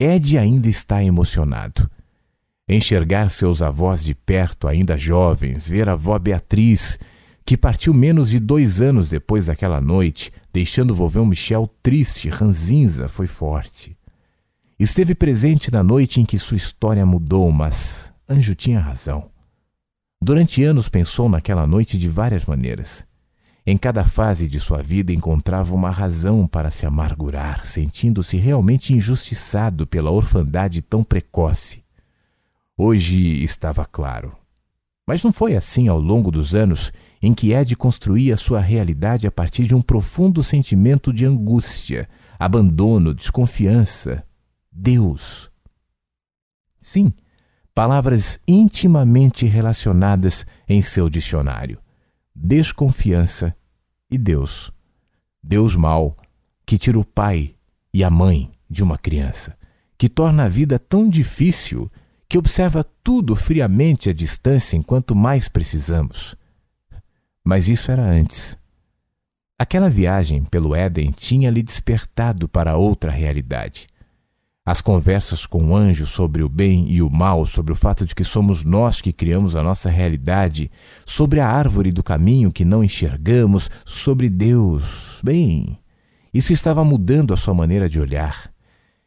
Ed ainda está emocionado. Enxergar seus avós de perto, ainda jovens, ver a avó Beatriz, que partiu menos de dois anos depois daquela noite, deixando o vovô Michel triste, ranzinza, foi forte. Esteve presente na noite em que sua história mudou, mas Anjo tinha razão. Durante anos pensou naquela noite de várias maneiras. Em cada fase de sua vida encontrava uma razão para se amargurar, sentindo-se realmente injustiçado pela orfandade tão precoce. Hoje estava claro. Mas não foi assim ao longo dos anos em que Ed construía sua realidade a partir de um profundo sentimento de angústia, abandono, desconfiança. Deus. Sim, palavras intimamente relacionadas em seu dicionário: desconfiança e Deus. Deus mau, que tira o pai e a mãe de uma criança, que torna a vida tão difícil que observa tudo friamente à distância enquanto mais precisamos. Mas isso era antes. Aquela viagem pelo Éden tinha lhe despertado para outra realidade. As conversas com o anjo sobre o bem e o mal, sobre o fato de que somos nós que criamos a nossa realidade, sobre a árvore do caminho que não enxergamos, sobre Deus. Bem, isso estava mudando a sua maneira de olhar.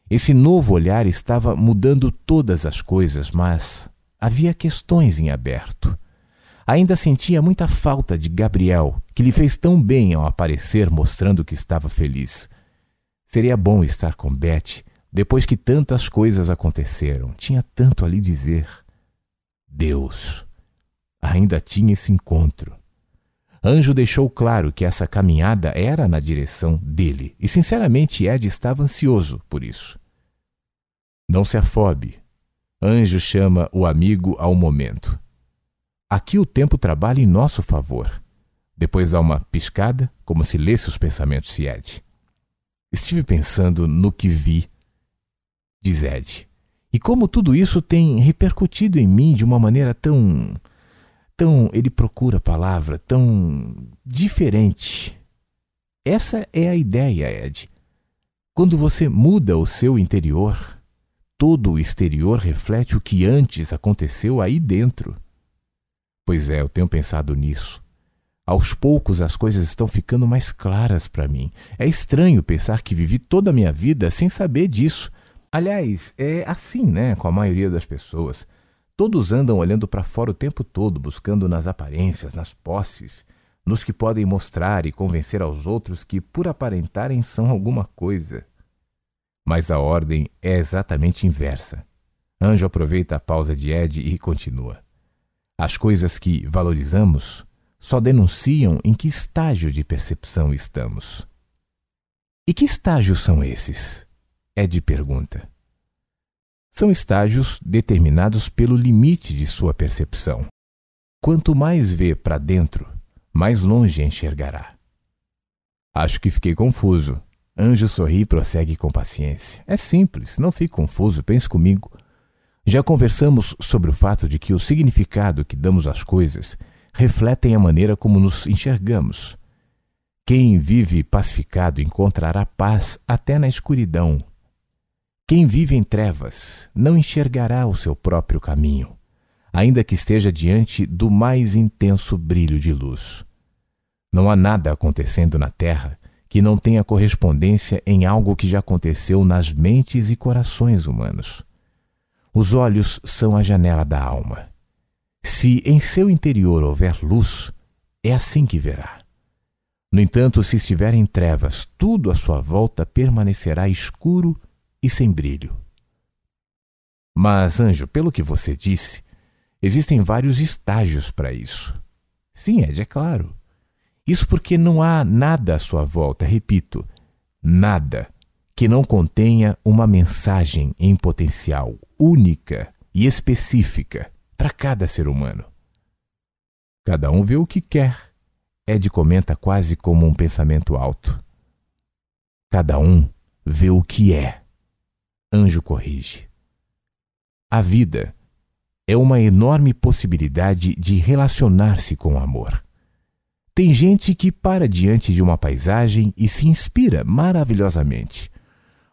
Esse novo olhar estava mudando todas as coisas, mas havia questões em aberto. Ainda sentia muita falta de Gabriel, que lhe fez tão bem ao aparecer mostrando que estava feliz. Seria bom estar com Beth depois que tantas coisas aconteceram. Tinha tanto a lhe dizer. Deus ainda tinha esse encontro. Anjo deixou claro que essa caminhada era na direção dele, e sinceramente Ed estava ansioso por isso. Não se afobe. Anjo chama o amigo ao momento. Aqui o tempo trabalha em nosso favor. Depois há uma piscada, como se lesse os pensamentos de Ed. Estive pensando no que vi, diz Ed, e como tudo isso tem repercutido em mim de uma maneira tão. tão. ele procura a palavra, tão. diferente. Essa é a ideia, Ed. Quando você muda o seu interior, todo o exterior reflete o que antes aconteceu aí dentro. Pois é, eu tenho pensado nisso. Aos poucos as coisas estão ficando mais claras para mim. É estranho pensar que vivi toda a minha vida sem saber disso. Aliás, é assim, né, com a maioria das pessoas. Todos andam olhando para fora o tempo todo, buscando nas aparências, nas posses, nos que podem mostrar e convencer aos outros que, por aparentarem, são alguma coisa. Mas a ordem é exatamente inversa. Anjo aproveita a pausa de Ed e continua. As coisas que valorizamos só denunciam em que estágio de percepção estamos. E que estágios são esses? Ed pergunta. São estágios determinados pelo limite de sua percepção. Quanto mais vê para dentro, mais longe enxergará. Acho que fiquei confuso, Anjo sorri e prossegue com paciência. É simples, não fique confuso, pense comigo. Já conversamos sobre o fato de que o significado que damos às coisas refletem a maneira como nos enxergamos. Quem vive pacificado encontrará paz até na escuridão. Quem vive em trevas não enxergará o seu próprio caminho, ainda que esteja diante do mais intenso brilho de luz. Não há nada acontecendo na terra que não tenha correspondência em algo que já aconteceu nas mentes e corações humanos. Os olhos são a janela da alma. Se em seu interior houver luz, é assim que verá. No entanto, se estiver em trevas, tudo à sua volta permanecerá escuro e sem brilho. Mas, anjo, pelo que você disse, existem vários estágios para isso. Sim, Ed, é claro. Isso porque não há nada à sua volta, repito, nada que não contenha uma mensagem em potencial única e específica para cada ser humano. Cada um vê o que quer. Ed comenta quase como um pensamento alto. Cada um vê o que é. Anjo corrige. A vida é uma enorme possibilidade de relacionar-se com o amor. Tem gente que para diante de uma paisagem e se inspira maravilhosamente.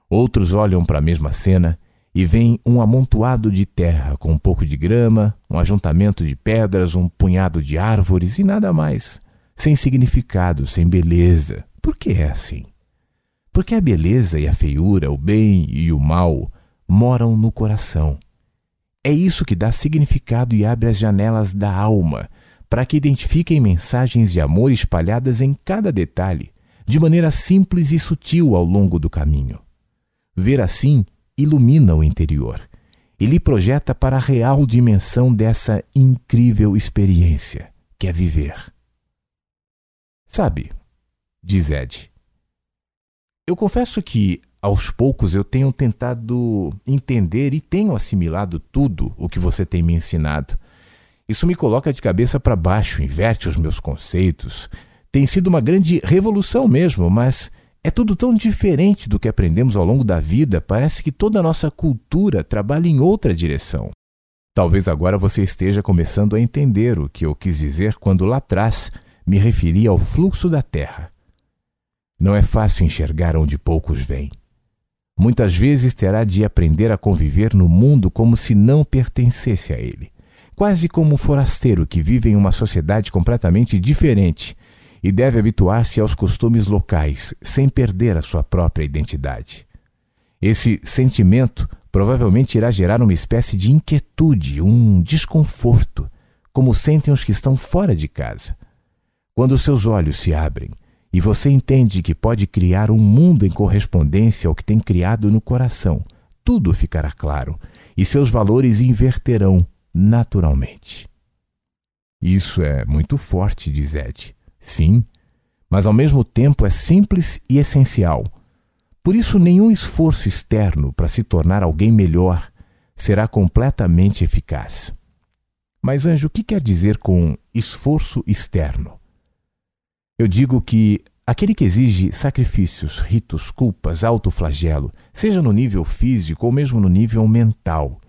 Outros olham para a mesma cena e vem um amontoado de terra com um pouco de grama, um ajuntamento de pedras, um punhado de árvores e nada mais, sem significado, sem beleza. Por que é assim? Porque a beleza e a feiura, o bem e o mal moram no coração. É isso que dá significado e abre as janelas da alma para que identifiquem mensagens de amor espalhadas em cada detalhe, de maneira simples e sutil ao longo do caminho. Ver assim ilumina o interior e lhe projeta para a real dimensão dessa incrível experiência que é viver. Sabe, diz Ed, eu confesso que aos poucos eu tenho tentado entender e tenho assimilado tudo o que você tem me ensinado. Isso me coloca de cabeça para baixo, inverte os meus conceitos. Tem sido uma grande revolução mesmo, mas é tudo tão diferente do que aprendemos ao longo da vida, parece que toda a nossa cultura trabalha em outra direção. Talvez agora você esteja começando a entender o que eu quis dizer quando lá atrás me referi ao fluxo da Terra. Não é fácil enxergar onde poucos vêm. Muitas vezes terá de aprender a conviver no mundo como se não pertencesse a ele, quase como um forasteiro que vive em uma sociedade completamente diferente e deve habituar-se aos costumes locais sem perder a sua própria identidade. Esse sentimento provavelmente irá gerar uma espécie de inquietude, um desconforto, como sentem os que estão fora de casa. Quando seus olhos se abrem, e você entende que pode criar um mundo em correspondência ao que tem criado no coração, tudo ficará claro e seus valores inverterão naturalmente. Isso é muito forte, diz Ed. Sim, mas ao mesmo tempo é simples e essencial. Por isso, nenhum esforço externo para se tornar alguém melhor será completamente eficaz. Mas, Anjo, o que quer dizer com esforço externo? Eu digo que aquele que exige sacrifícios, ritos, culpas, autoflagelo, seja no nível físico ou mesmo no nível mental,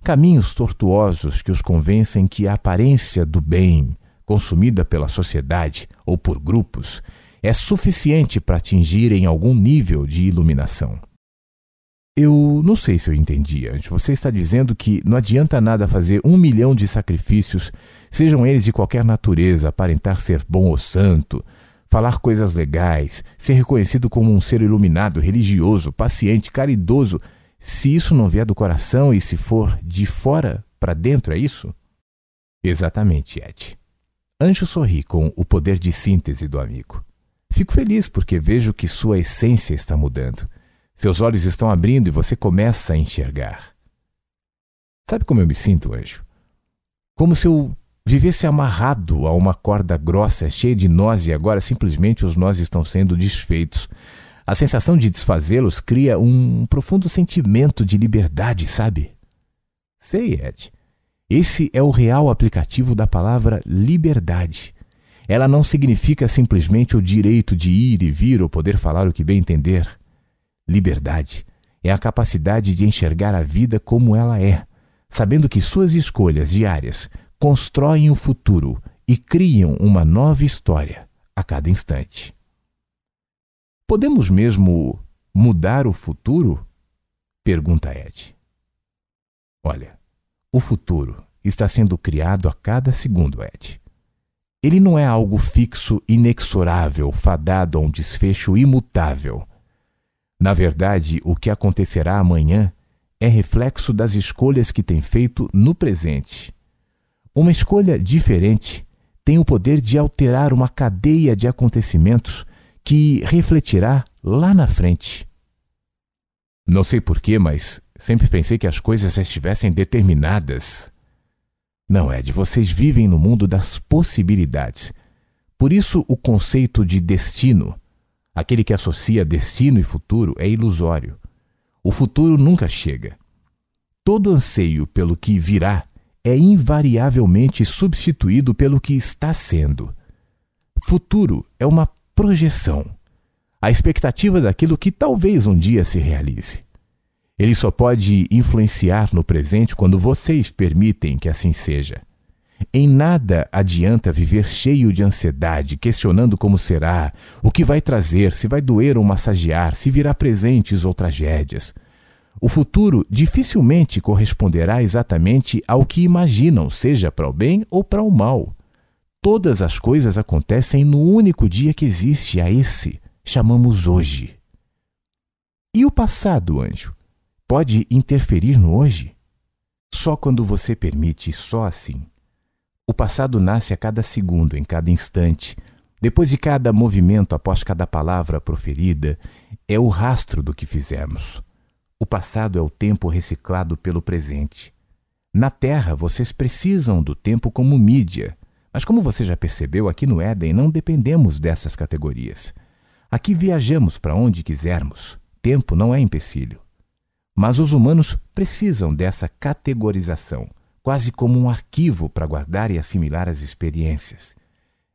caminhos tortuosos que os convencem que a aparência do bem, consumida pela sociedade ou por grupos, é suficiente para atingirem algum nível de iluminação. Eu não sei se eu entendi, Anjo. Você está dizendo que não adianta nada fazer um milhão de sacrifícios sejam eles de qualquer natureza, aparentar ser bom ou santo, falar coisas legais, ser reconhecido como um ser iluminado, religioso, paciente, caridoso, se isso não vier do coração e se for de fora para dentro, é isso? Exatamente, Ed. Anjo sorri com o poder de síntese do amigo. Fico feliz porque vejo que sua essência está mudando. Seus olhos estão abrindo e você começa a enxergar. Sabe como eu me sinto, Anjo? Como se eu vivesse amarrado a uma corda grossa, cheia de nós, e agora simplesmente os nós estão sendo desfeitos. A sensação de desfazê-los cria um profundo sentimento de liberdade, sabe? Sei, Ed. Esse é o real aplicativo da palavra liberdade. Ela não significa simplesmente o direito de ir e vir ou poder falar o que bem entender. Liberdade é a capacidade de enxergar a vida como ela é, sabendo que suas escolhas diárias constroem o futuro e criam uma nova história a cada instante. Podemos mesmo mudar o futuro? Pergunta Ed. Olha, o futuro está sendo criado a cada segundo, Ed. Ele não é algo fixo, inexorável, fadado a um desfecho imutável. Na verdade, o que acontecerá amanhã é reflexo das escolhas que tem feito no presente uma escolha diferente tem o poder de alterar uma cadeia de acontecimentos que refletirá lá na frente. Não sei porquê, mas sempre pensei que as coisas estivessem determinadas. Não, Ed, vocês vivem no mundo das possibilidades. Por isso, o conceito de destino, aquele que associa destino e futuro, é ilusório. O futuro nunca chega. Todo anseio pelo que virá é invariavelmente substituído pelo que está sendo. Futuro é uma projeção, a expectativa daquilo que talvez um dia se realize. Ele só pode influenciar no presente quando vocês permitem que assim seja. Em nada adianta viver cheio de ansiedade, questionando como será, o que vai trazer, se vai doer ou massagear, se virá presentes ou tragédias. O futuro dificilmente corresponderá exatamente ao que imaginam, seja para o bem ou para o mal. Todas as coisas acontecem no único dia que existe, a esse chamamos hoje. E o passado, anjo, pode interferir no hoje? Só quando você permite, só assim. O passado nasce a cada segundo, em cada instante. Depois de cada movimento, após cada palavra proferida, é o rastro do que fizemos. O passado é o tempo reciclado pelo presente. Na Terra, vocês precisam do tempo como mídia. Mas, como você já percebeu, aqui no Éden não dependemos dessas categorias. Aqui viajamos para onde quisermos. Tempo não é empecilho. Mas os humanos precisam dessa categorização, quase como um arquivo para guardar e assimilar as experiências.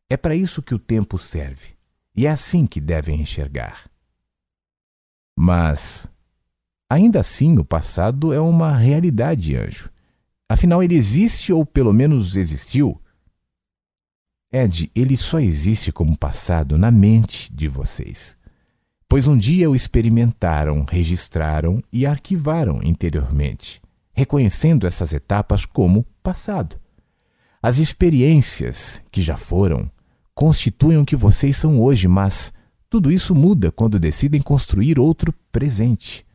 É para isso que o tempo serve, e é assim que devem enxergar. Mas Ainda assim, o passado é uma realidade, anjo. Afinal, ele existe ou pelo menos existiu? Ed, ele só existe como passado na mente de vocês. Pois um dia o experimentaram, registraram e arquivaram interiormente, reconhecendo essas etapas como passado. As experiências que já foram constituem o que vocês são hoje, mas tudo isso muda quando decidem construir outro presente.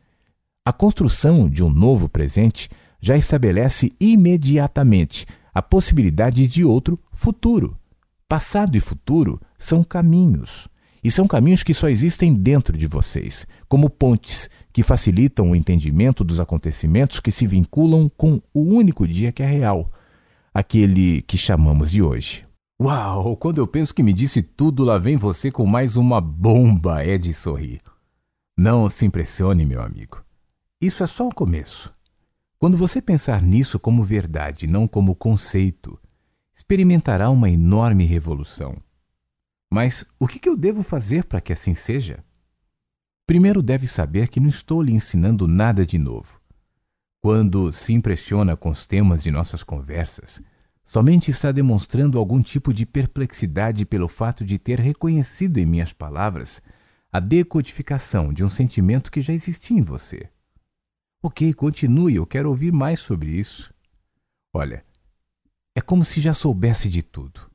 A construção de um novo presente já estabelece imediatamente a possibilidade de outro futuro. Passado e futuro são caminhos. E são caminhos que só existem dentro de vocês, como pontes que facilitam o entendimento dos acontecimentos que se vinculam com o único dia que é real, aquele que chamamos de hoje. Uau! Quando eu penso que me disse tudo, lá vem você com mais uma bomba, é de sorrir. Não se impressione, meu amigo. Isso é só o começo. Quando você pensar nisso como verdade, não como conceito, experimentará uma enorme revolução. Mas o que eu devo fazer para que assim seja? Primeiro, deve saber que não estou lhe ensinando nada de novo. Quando se impressiona com os temas de nossas conversas, somente está demonstrando algum tipo de perplexidade pelo fato de ter reconhecido em minhas palavras a decodificação de um sentimento que já existia em você. Ok, continue, eu quero ouvir mais sobre isso. Olha, é como se já soubesse de tudo.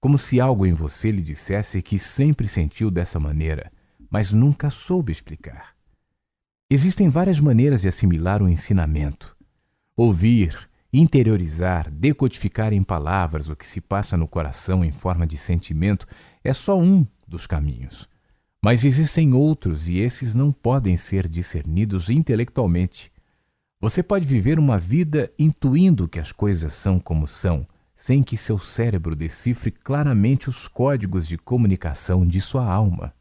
Como se algo em você lhe dissesse que sempre sentiu dessa maneira, mas nunca soube explicar. Existem várias maneiras de assimilar o ensinamento. Ouvir, interiorizar, decodificar em palavras o que se passa no coração em forma de sentimento é só um dos caminhos. Mas existem outros e esses não podem ser discernidos intelectualmente. Você pode viver uma vida intuindo que as coisas são como são, sem que seu cérebro decifre claramente os códigos de comunicação de sua alma.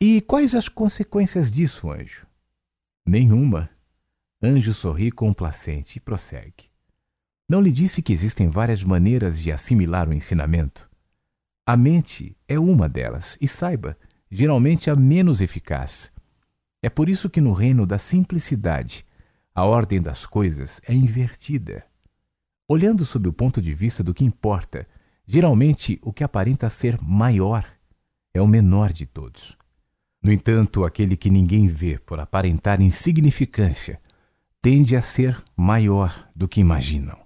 E quais as consequências disso, anjo? Nenhuma. Anjo sorri complacente e prossegue. Não lhe disse que existem várias maneiras de assimilar o ensinamento? A mente é uma delas, e saiba, geralmente a menos eficaz. É por isso que no reino da simplicidade, a ordem das coisas é invertida. Olhando sob o ponto de vista do que importa, geralmente o que aparenta ser maior é o menor de todos. No entanto, aquele que ninguém vê por aparentar insignificância tende a ser maior do que imaginam.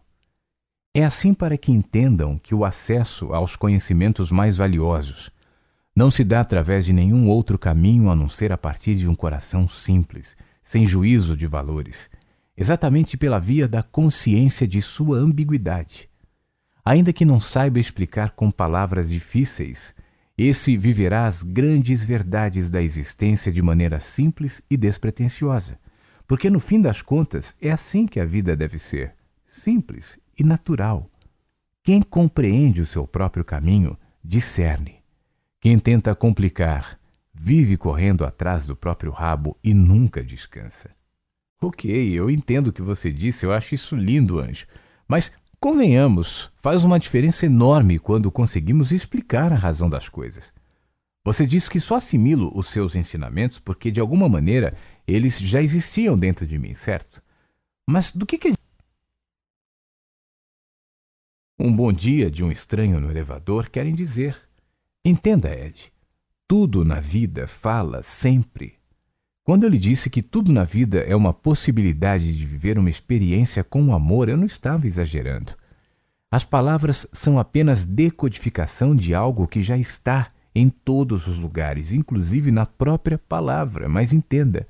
É assim para que entendam que o acesso aos conhecimentos mais valiosos não se dá através de nenhum outro caminho a não ser a partir de um coração simples, sem juízo de valores, exatamente pela via da consciência de sua ambiguidade. Ainda que não saiba explicar com palavras difíceis, esse viverá as grandes verdades da existência de maneira simples e despretensiosa, porque no fim das contas é assim que a vida deve ser, simples e natural. Quem compreende o seu próprio caminho discerne. Quem tenta complicar vive correndo atrás do próprio rabo e nunca descansa. Ok, eu entendo o que você disse, eu acho isso lindo, Anjo. Mas, convenhamos, faz uma diferença enorme quando conseguimos explicar a razão das coisas. Você diz que só assimilo os seus ensinamentos porque, de alguma maneira, eles já existiam dentro de mim, certo? Mas do que, que um bom dia de um estranho no elevador querem dizer? Entenda, Ed, tudo na vida fala sempre. Quando eu lhe disse que tudo na vida é uma possibilidade de viver uma experiência com o amor, eu não estava exagerando. As palavras são apenas decodificação de algo que já está em todos os lugares, inclusive na própria palavra. Mas entenda,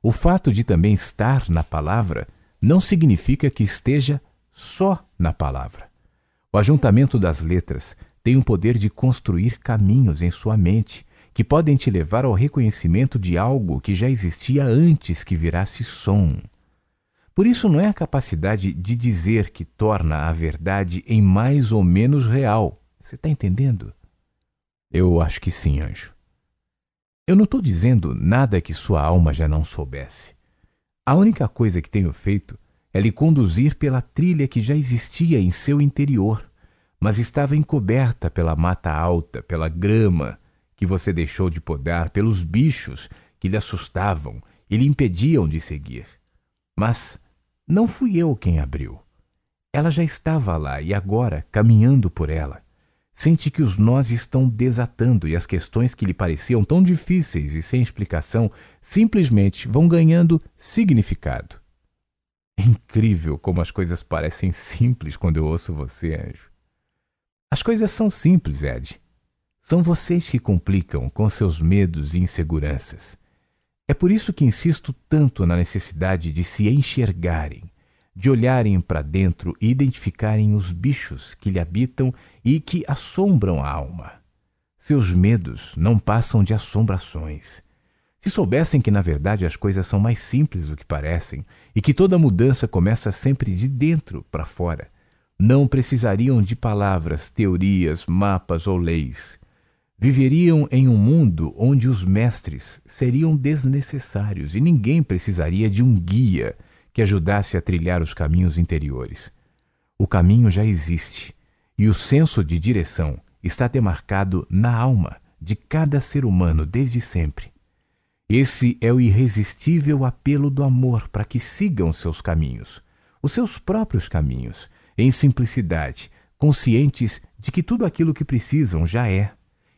o fato de também estar na palavra não significa que esteja só na palavra. O ajuntamento das letras tem o poder de construir caminhos em sua mente que podem te levar ao reconhecimento de algo que já existia antes que virasse som. Por isso, não é a capacidade de dizer que torna a verdade em mais ou menos real. Você está entendendo? Eu acho que sim, anjo. Eu não estou dizendo nada que sua alma já não soubesse. A única coisa que tenho feito é lhe conduzir pela trilha que já existia em seu interior, mas estava encoberta pela mata alta, pela grama, que você deixou de podar, pelos bichos que lhe assustavam e lhe impediam de seguir. Mas não fui eu quem abriu. Ela já estava lá e agora, caminhando por ela, sente que os nós estão desatando e as questões que lhe pareciam tão difíceis e sem explicação simplesmente vão ganhando significado. É incrível como as coisas parecem simples quando eu ouço você, anjo. As coisas são simples, Ed. São vocês que complicam com seus medos e inseguranças. É por isso que insisto tanto na necessidade de se enxergarem, de olharem para dentro e identificarem os bichos que lhe habitam e que assombram a alma. Seus medos não passam de assombrações. Se soubessem que, na verdade, as coisas são mais simples do que parecem e que toda mudança começa sempre de dentro para fora, não precisariam de palavras, teorias, mapas ou leis viveriam em um mundo onde os mestres seriam desnecessários e ninguém precisaria de um guia que ajudasse a trilhar os caminhos interiores. O caminho já existe e o senso de direção está demarcado na alma de cada ser humano desde sempre. Esse é o irresistível apelo do amor para que sigam seus caminhos, os seus próprios caminhos, em simplicidade, conscientes de que tudo aquilo que precisam já é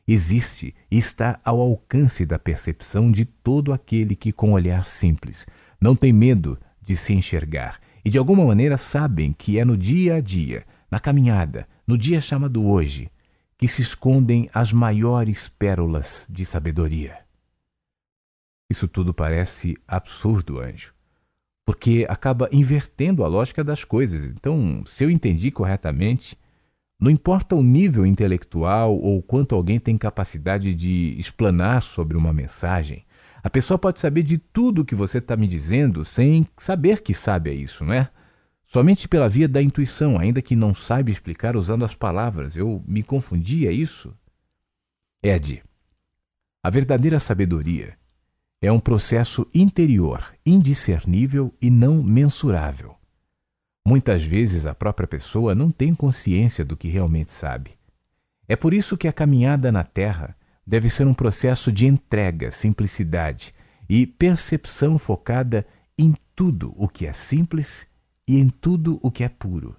existe e está ao alcance da percepção de todo aquele que, com olhar simples, não tem medo de se enxergar e de alguma maneira sabem que é no dia a dia, na caminhada, no dia chamado hoje, que se escondem as maiores pérolas de sabedoria. Isso tudo parece absurdo, anjo, porque acaba invertendo a lógica das coisas. Então, se eu entendi corretamente, não importa o nível intelectual ou quanto alguém tem capacidade de explanar sobre uma mensagem, a pessoa pode saber de tudo o que você está me dizendo sem saber que sabe é isso, não é? Somente pela via da intuição, ainda que não saiba explicar usando as palavras. Eu me confundi, é isso? Ed, a verdadeira sabedoria é um processo interior, indiscernível e não mensurável. Muitas vezes a própria pessoa não tem consciência do que realmente sabe. É por isso que a caminhada na Terra deve ser um processo de entrega, simplicidade e percepção focada em tudo o que é simples e em tudo o que é puro.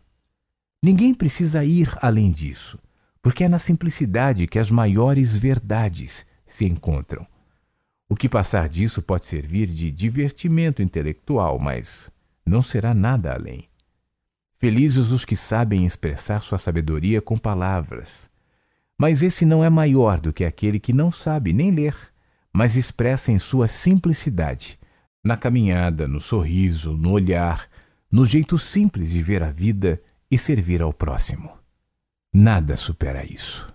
Ninguém precisa ir além disso, porque é na simplicidade que as maiores verdades se encontram. O que passar disso pode servir de divertimento intelectual, mas não será nada além. Felizes os que sabem expressar sua sabedoria com palavras. Mas esse não é maior do que aquele que não sabe nem ler, mas expressa em sua simplicidade, na caminhada, no sorriso, no olhar, no jeito simples de ver a vida e servir ao próximo. Nada supera isso.